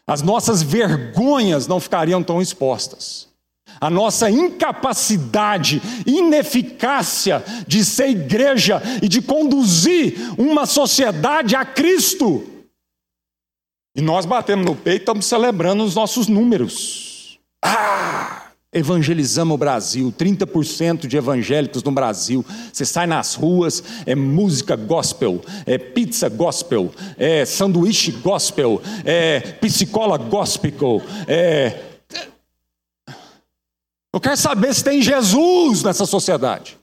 Speaker 1: As nossas vergonhas não ficariam tão expostas a nossa incapacidade, ineficácia de ser igreja e de conduzir uma sociedade a Cristo. E nós batemos no peito e estamos celebrando os nossos números. Ah! Evangelizamos o Brasil, 30% de evangélicos no Brasil. Você sai nas ruas, é música gospel, é pizza gospel, é sanduíche gospel, é psicóloga gospel, é eu quero saber se tem Jesus nessa sociedade.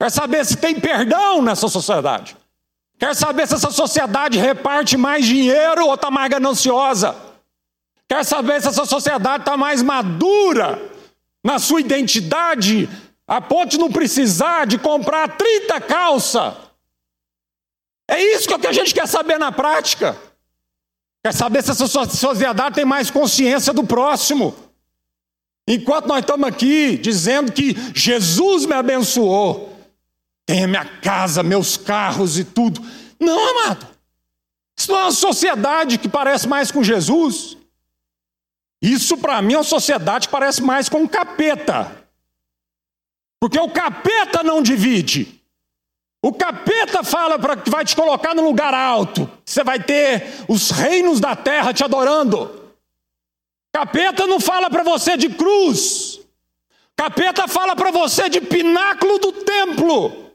Speaker 1: Quero saber se tem perdão nessa sociedade. Quero saber se essa sociedade reparte mais dinheiro ou está mais gananciosa. Quero saber se essa sociedade está mais madura na sua identidade, a ponto de não precisar de comprar 30 calças. É isso que a gente quer saber na prática. Quer saber se essa sociedade tem mais consciência do próximo. Enquanto nós estamos aqui dizendo que Jesus me abençoou, tem a minha casa, meus carros e tudo. Não, amado. Isso não é uma sociedade que parece mais com Jesus. Isso para mim é uma sociedade que parece mais com um capeta. Porque o capeta não divide. O capeta fala para que vai te colocar no lugar alto. Você vai ter os reinos da terra te adorando. Capeta não fala para você de cruz. Capeta fala para você de pináculo do templo.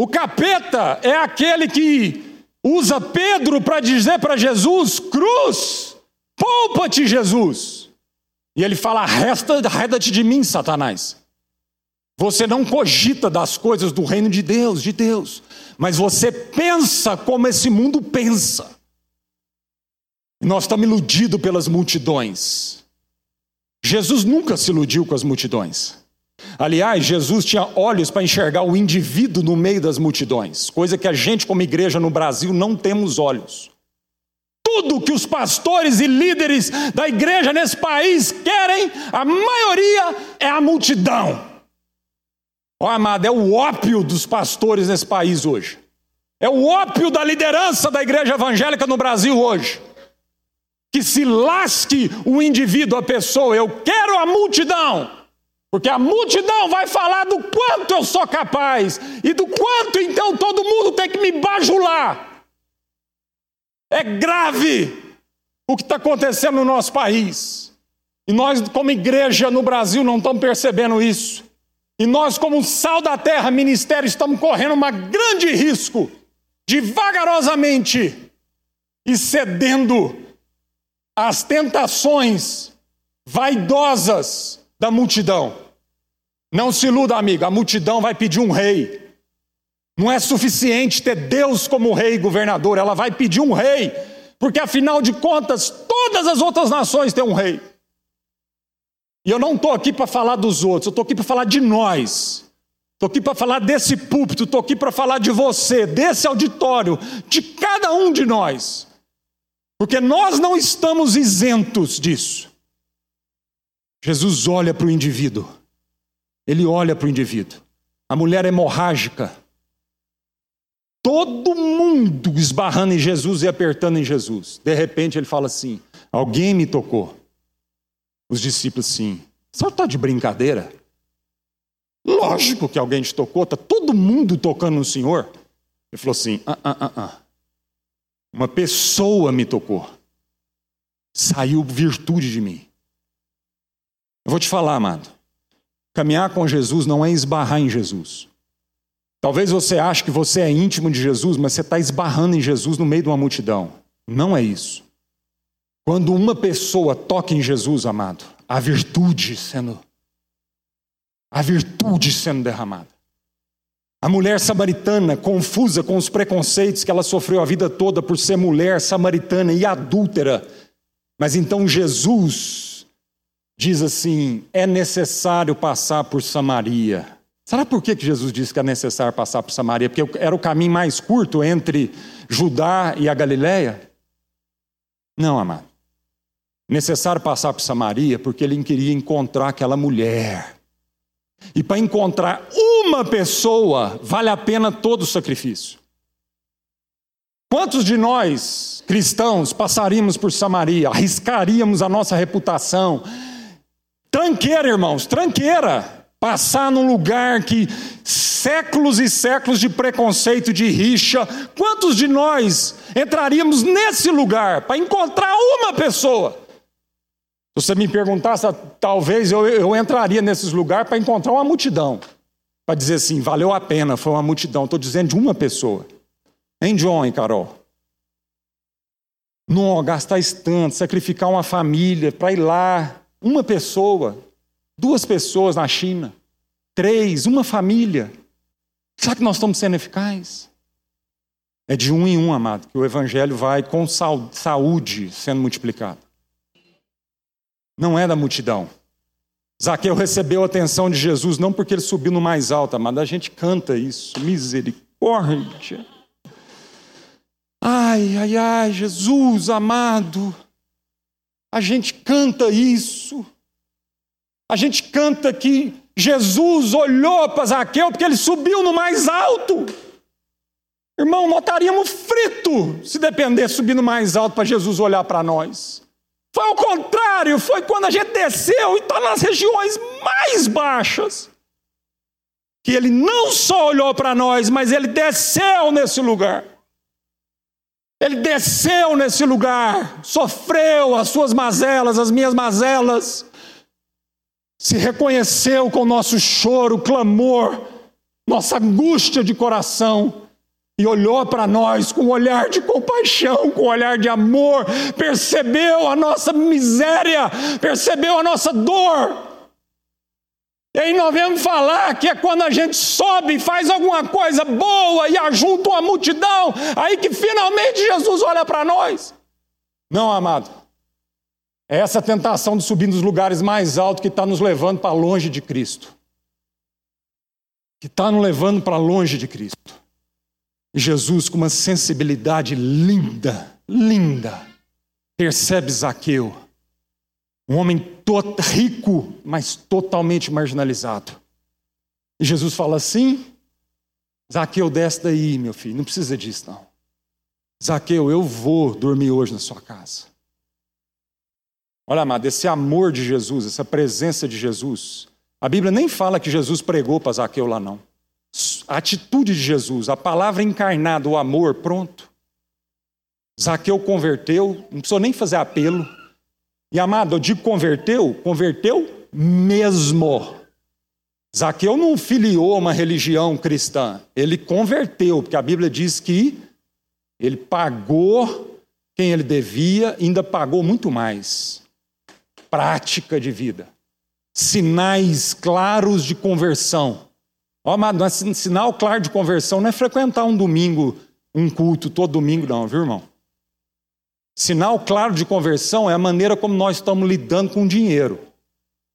Speaker 1: O capeta é aquele que usa Pedro para dizer para Jesus: cruz, poupa-te, Jesus. E ele fala: arreda-te de mim, Satanás. Você não cogita das coisas do reino de Deus, de Deus, mas você pensa como esse mundo pensa. E nós estamos iludidos pelas multidões. Jesus nunca se iludiu com as multidões. Aliás, Jesus tinha olhos para enxergar o indivíduo no meio das multidões, coisa que a gente, como igreja no Brasil, não temos olhos. Tudo que os pastores e líderes da igreja nesse país querem, a maioria é a multidão. Ó, oh, amado, é o ópio dos pastores nesse país hoje. É o ópio da liderança da igreja evangélica no Brasil hoje. Que se lasque o indivíduo, a pessoa. Eu quero a multidão. Porque a multidão vai falar do quanto eu sou capaz e do quanto então todo mundo tem que me bajular. É grave o que está acontecendo no nosso país. E nós, como igreja no Brasil, não estamos percebendo isso. E nós, como sal da terra, ministério, estamos correndo um grande risco de vagarosamente e cedendo às tentações vaidosas da multidão. Não se iluda, amigo, a multidão vai pedir um rei. Não é suficiente ter Deus como rei e governador, ela vai pedir um rei, porque afinal de contas, todas as outras nações têm um rei. E eu não estou aqui para falar dos outros, eu estou aqui para falar de nós. Estou aqui para falar desse púlpito, estou aqui para falar de você, desse auditório, de cada um de nós. Porque nós não estamos isentos disso. Jesus olha para o indivíduo, ele olha para o indivíduo. A mulher hemorrágica, todo mundo esbarrando em Jesus e apertando em Jesus. De repente ele fala assim: Alguém me tocou. Os discípulos, sim. Senhor está de brincadeira? Lógico que alguém te tocou, está todo mundo tocando no senhor. Ele falou assim: ah, ah, ah, ah. Uma pessoa me tocou. Saiu virtude de mim. Eu vou te falar, amado. Caminhar com Jesus não é esbarrar em Jesus. Talvez você ache que você é íntimo de Jesus, mas você está esbarrando em Jesus no meio de uma multidão. Não é isso. Quando uma pessoa toca em Jesus, amado, a virtude sendo a virtude sendo derramada. A mulher samaritana, confusa com os preconceitos que ela sofreu a vida toda por ser mulher samaritana e adúltera. Mas então Jesus diz assim: é necessário passar por Samaria. Será por que Jesus disse que é necessário passar por Samaria? Porque era o caminho mais curto entre Judá e a Galiléia? Não, amado necessário passar por Samaria porque ele queria encontrar aquela mulher. E para encontrar uma pessoa, vale a pena todo o sacrifício. Quantos de nós, cristãos, passaríamos por Samaria, arriscaríamos a nossa reputação? Tranqueira, irmãos, tranqueira. Passar num lugar que séculos e séculos de preconceito, de rixa. Quantos de nós entraríamos nesse lugar para encontrar uma pessoa? Se você me perguntasse, talvez eu, eu entraria nesses lugares para encontrar uma multidão. Para dizer assim, valeu a pena, foi uma multidão. Estou dizendo de uma pessoa. Hein, John e Carol? Não, gastar tanto, sacrificar uma família para ir lá. Uma pessoa, duas pessoas na China, três, uma família. Será que nós estamos sendo eficazes? É de um em um, amado, que o evangelho vai com saúde sendo multiplicado não é da multidão. Zaqueu recebeu a atenção de Jesus não porque ele subiu no mais alto, mas a gente canta isso, misericórdia. Ai, ai, ai, Jesus amado, a gente canta isso. A gente canta que Jesus olhou para Zaqueu porque ele subiu no mais alto. Irmão, nós estaríamos frito se dependesse subir no mais alto para Jesus olhar para nós. Foi o contrário, foi quando a gente desceu e está nas regiões mais baixas. Que ele não só olhou para nós, mas ele desceu nesse lugar. Ele desceu nesse lugar, sofreu as suas mazelas, as minhas mazelas, se reconheceu com o nosso choro, clamor, nossa angústia de coração, e olhou para nós com um olhar de compaixão, com um olhar de amor, percebeu a nossa miséria, percebeu a nossa dor. E aí nós vamos falar que é quando a gente sobe, faz alguma coisa boa e ajunta uma multidão, aí que finalmente Jesus olha para nós. Não, amado. É essa tentação de subir nos lugares mais altos que está nos levando para longe de Cristo. Que está nos levando para longe de Cristo. Jesus, com uma sensibilidade linda, linda, percebe Zaqueu, um homem rico, mas totalmente marginalizado. E Jesus fala assim: Zaqueu, desce daí, meu filho, não precisa disso, não. Zaqueu, eu vou dormir hoje na sua casa. Olha, amado, esse amor de Jesus, essa presença de Jesus. A Bíblia nem fala que Jesus pregou para Zaqueu lá, não. A atitude de Jesus, a palavra encarnada, o amor, pronto. Zaqueu converteu, não precisou nem fazer apelo. E amado, eu digo converteu, converteu mesmo. Zaqueu não filiou uma religião cristã, ele converteu, porque a Bíblia diz que ele pagou quem ele devia, ainda pagou muito mais. Prática de vida, sinais claros de conversão. Ó, amado, sinal claro de conversão não é frequentar um domingo, um culto todo domingo, não, viu, irmão? Sinal claro de conversão é a maneira como nós estamos lidando com o dinheiro.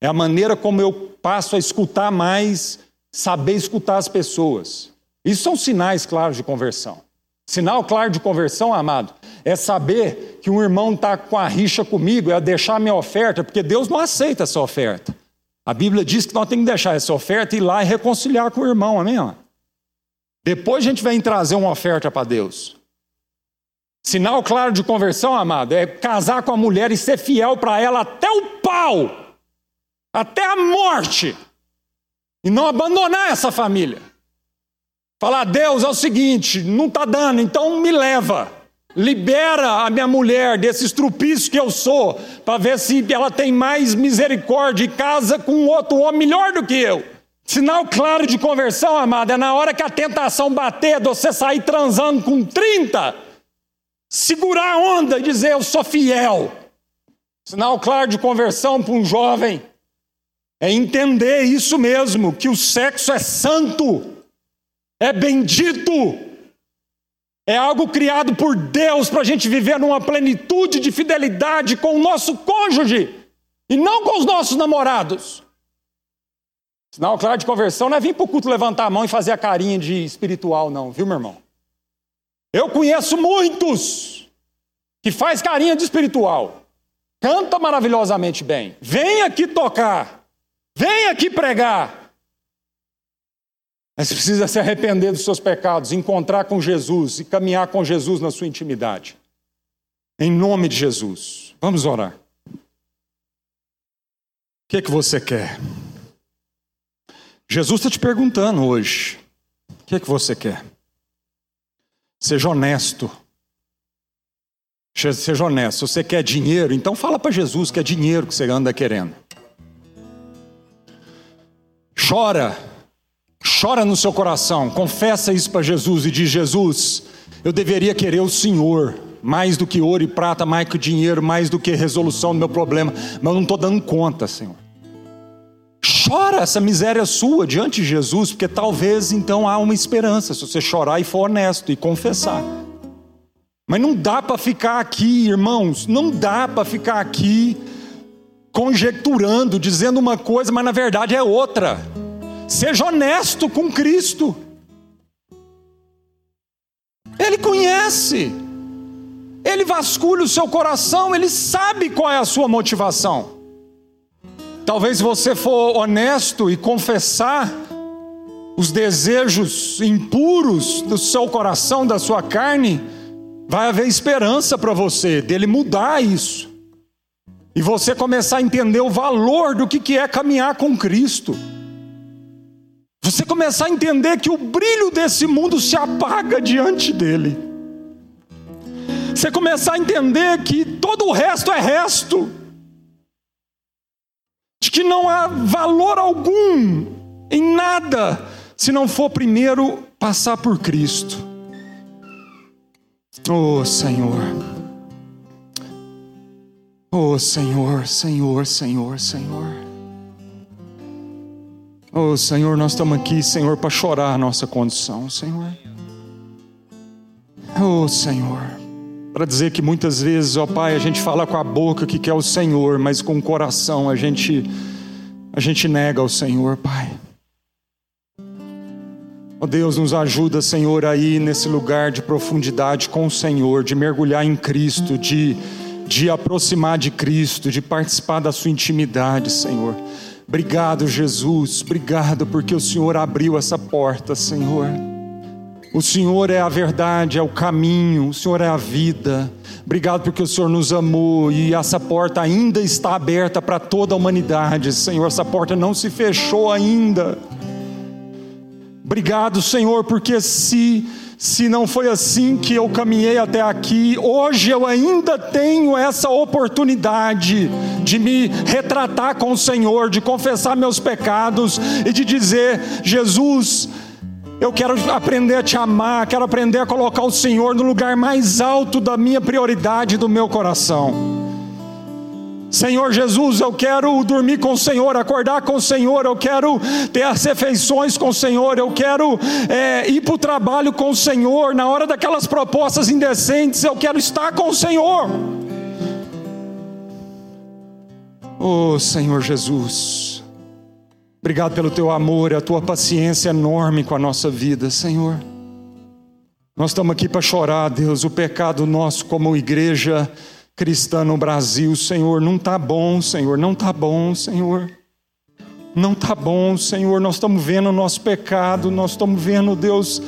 Speaker 1: É a maneira como eu passo a escutar mais, saber escutar as pessoas. Isso são sinais claros de conversão. Sinal claro de conversão, amado, é saber que um irmão está com a rixa comigo, é deixar minha oferta, porque Deus não aceita essa oferta. A Bíblia diz que nós temos que deixar essa oferta e ir lá e reconciliar com o irmão, amém? Depois a gente vem trazer uma oferta para Deus. Sinal claro de conversão, amado, é casar com a mulher e ser fiel para ela até o pau, até a morte, e não abandonar essa família. Falar, Deus, é o seguinte, não está dando, então me leva. Libera a minha mulher desse estrupício que eu sou, para ver se ela tem mais misericórdia e casa com outro homem melhor do que eu. Sinal claro de conversão, amado, é na hora que a tentação bater, você sair transando com 30, segurar a onda e dizer: Eu sou fiel. Sinal claro de conversão para um jovem é entender isso mesmo, que o sexo é santo, é bendito, é algo criado por Deus para a gente viver numa plenitude de fidelidade com o nosso cônjuge e não com os nossos namorados. Sinal claro de conversão não é vir para o culto levantar a mão e fazer a carinha de espiritual, não, viu, meu irmão? Eu conheço muitos que faz carinha de espiritual, canta maravilhosamente bem, vem aqui tocar, vem aqui pregar, mas precisa se arrepender dos seus pecados, encontrar com Jesus e caminhar com Jesus na sua intimidade. Em nome de Jesus. Vamos orar. O que é que você quer? Jesus está te perguntando hoje: o que é que você quer? Seja honesto. Seja honesto. Você quer dinheiro, então fala para Jesus que é dinheiro que você anda querendo. Chora. Chora no seu coração. Confessa isso para Jesus e diz: Jesus, eu deveria querer o Senhor mais do que ouro e prata, mais que dinheiro, mais do que resolução do meu problema, mas eu não estou dando conta, Senhor. Chora essa miséria sua diante de Jesus, porque talvez então há uma esperança se você chorar e for honesto e confessar. Mas não dá para ficar aqui, irmãos, não dá para ficar aqui conjecturando, dizendo uma coisa, mas na verdade é outra. Seja honesto com Cristo. Ele conhece, ele vasculha o seu coração, ele sabe qual é a sua motivação. Talvez você for honesto e confessar os desejos impuros do seu coração, da sua carne, vai haver esperança para você dele mudar isso. E você começar a entender o valor do que é caminhar com Cristo. Você começar a entender que o brilho desse mundo se apaga diante dele. Você começar a entender que todo o resto é resto de que não há valor algum em nada se não for primeiro passar por Cristo. Oh, Senhor. Oh, Senhor, Senhor, Senhor, Senhor. Oh, Senhor, nós estamos aqui, Senhor, para chorar a nossa condição, Senhor. Oh, Senhor, para dizer que muitas vezes, ó Pai, a gente fala com a boca que quer o Senhor, mas com o coração a gente a gente nega o Senhor, Pai. Oh Deus, nos ajuda, Senhor, aí nesse lugar de profundidade com o Senhor, de mergulhar em Cristo, de, de aproximar de Cristo, de participar da Sua intimidade, Senhor. Obrigado, Jesus, obrigado porque o Senhor abriu essa porta, Senhor. O Senhor é a verdade, é o caminho, o Senhor é a vida. Obrigado porque o Senhor nos amou e essa porta ainda está aberta para toda a humanidade, Senhor. Essa porta não se fechou ainda. Obrigado, Senhor, porque se se não foi assim que eu caminhei até aqui, hoje eu ainda tenho essa oportunidade de me retratar com o Senhor, de confessar meus pecados e de dizer: Jesus, eu quero aprender a te amar, quero aprender a colocar o Senhor no lugar mais alto da minha prioridade do meu coração. Senhor Jesus, eu quero dormir com o Senhor, acordar com o Senhor, eu quero ter as refeições com o Senhor, eu quero é, ir para o trabalho com o Senhor, na hora daquelas propostas indecentes, eu quero estar com o Senhor. Oh Senhor Jesus, obrigado pelo teu amor e a tua paciência enorme com a nossa vida, Senhor. Nós estamos aqui para chorar, Deus, o pecado nosso como igreja cristã no Brasil, Senhor, não está bom, Senhor, não está bom, Senhor. Não está bom, Senhor. Nós estamos vendo o nosso pecado, nós estamos vendo, Deus,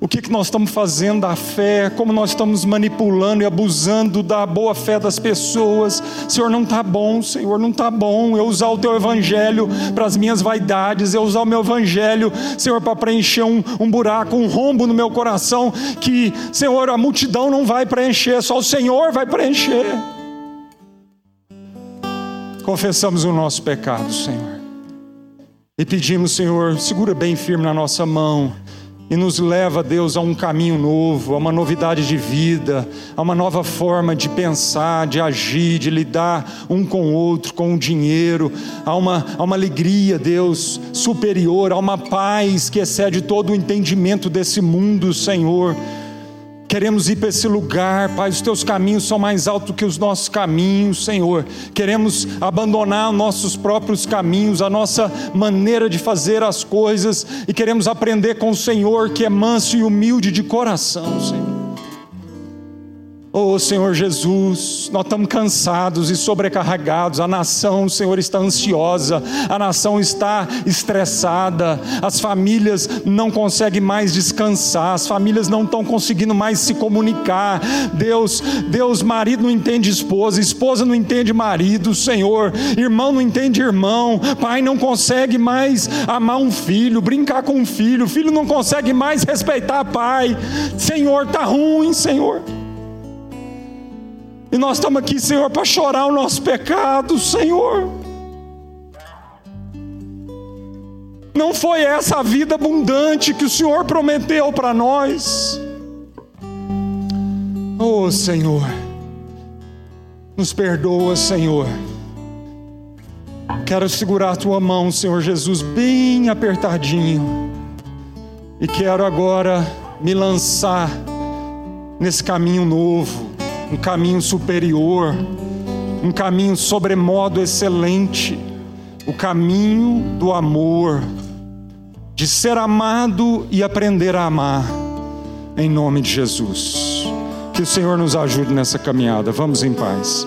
Speaker 1: o que, que nós estamos fazendo da fé, como nós estamos manipulando e abusando da boa fé das pessoas. Senhor, não está bom, Senhor, não está bom eu usar o teu evangelho para as minhas vaidades, eu usar o meu evangelho, Senhor, para preencher um, um buraco, um rombo no meu coração, que, Senhor, a multidão não vai preencher, só o Senhor vai preencher. Confessamos o nosso pecado, Senhor. E pedimos, Senhor, segura bem firme na nossa mão e nos leva, Deus, a um caminho novo, a uma novidade de vida, a uma nova forma de pensar, de agir, de lidar um com o outro, com o dinheiro, a uma, a uma alegria, Deus, superior, a uma paz que excede todo o entendimento desse mundo, Senhor. Queremos ir para esse lugar, Pai. Os teus caminhos são mais altos que os nossos caminhos, Senhor. Queremos abandonar nossos próprios caminhos, a nossa maneira de fazer as coisas e queremos aprender com o Senhor que é manso e humilde de coração, Senhor. Oh Senhor Jesus, nós estamos cansados e sobrecarregados. A nação, Senhor, está ansiosa, a nação está estressada, as famílias não conseguem mais descansar, as famílias não estão conseguindo mais se comunicar. Deus, Deus, marido não entende esposa, esposa não entende marido, Senhor, irmão não entende irmão, pai não consegue mais amar um filho, brincar com um filho, filho não consegue mais respeitar pai. Senhor, está ruim, Senhor. E nós estamos aqui, Senhor, para chorar o nosso pecado, Senhor. Não foi essa a vida abundante que o Senhor prometeu para nós. Oh, Senhor, nos perdoa, Senhor. Quero segurar a tua mão, Senhor Jesus, bem apertadinho. E quero agora me lançar nesse caminho novo um caminho superior, um caminho sobremodo excelente, o caminho do amor, de ser amado e aprender a amar, em nome de Jesus. Que o Senhor nos ajude nessa caminhada. Vamos em paz.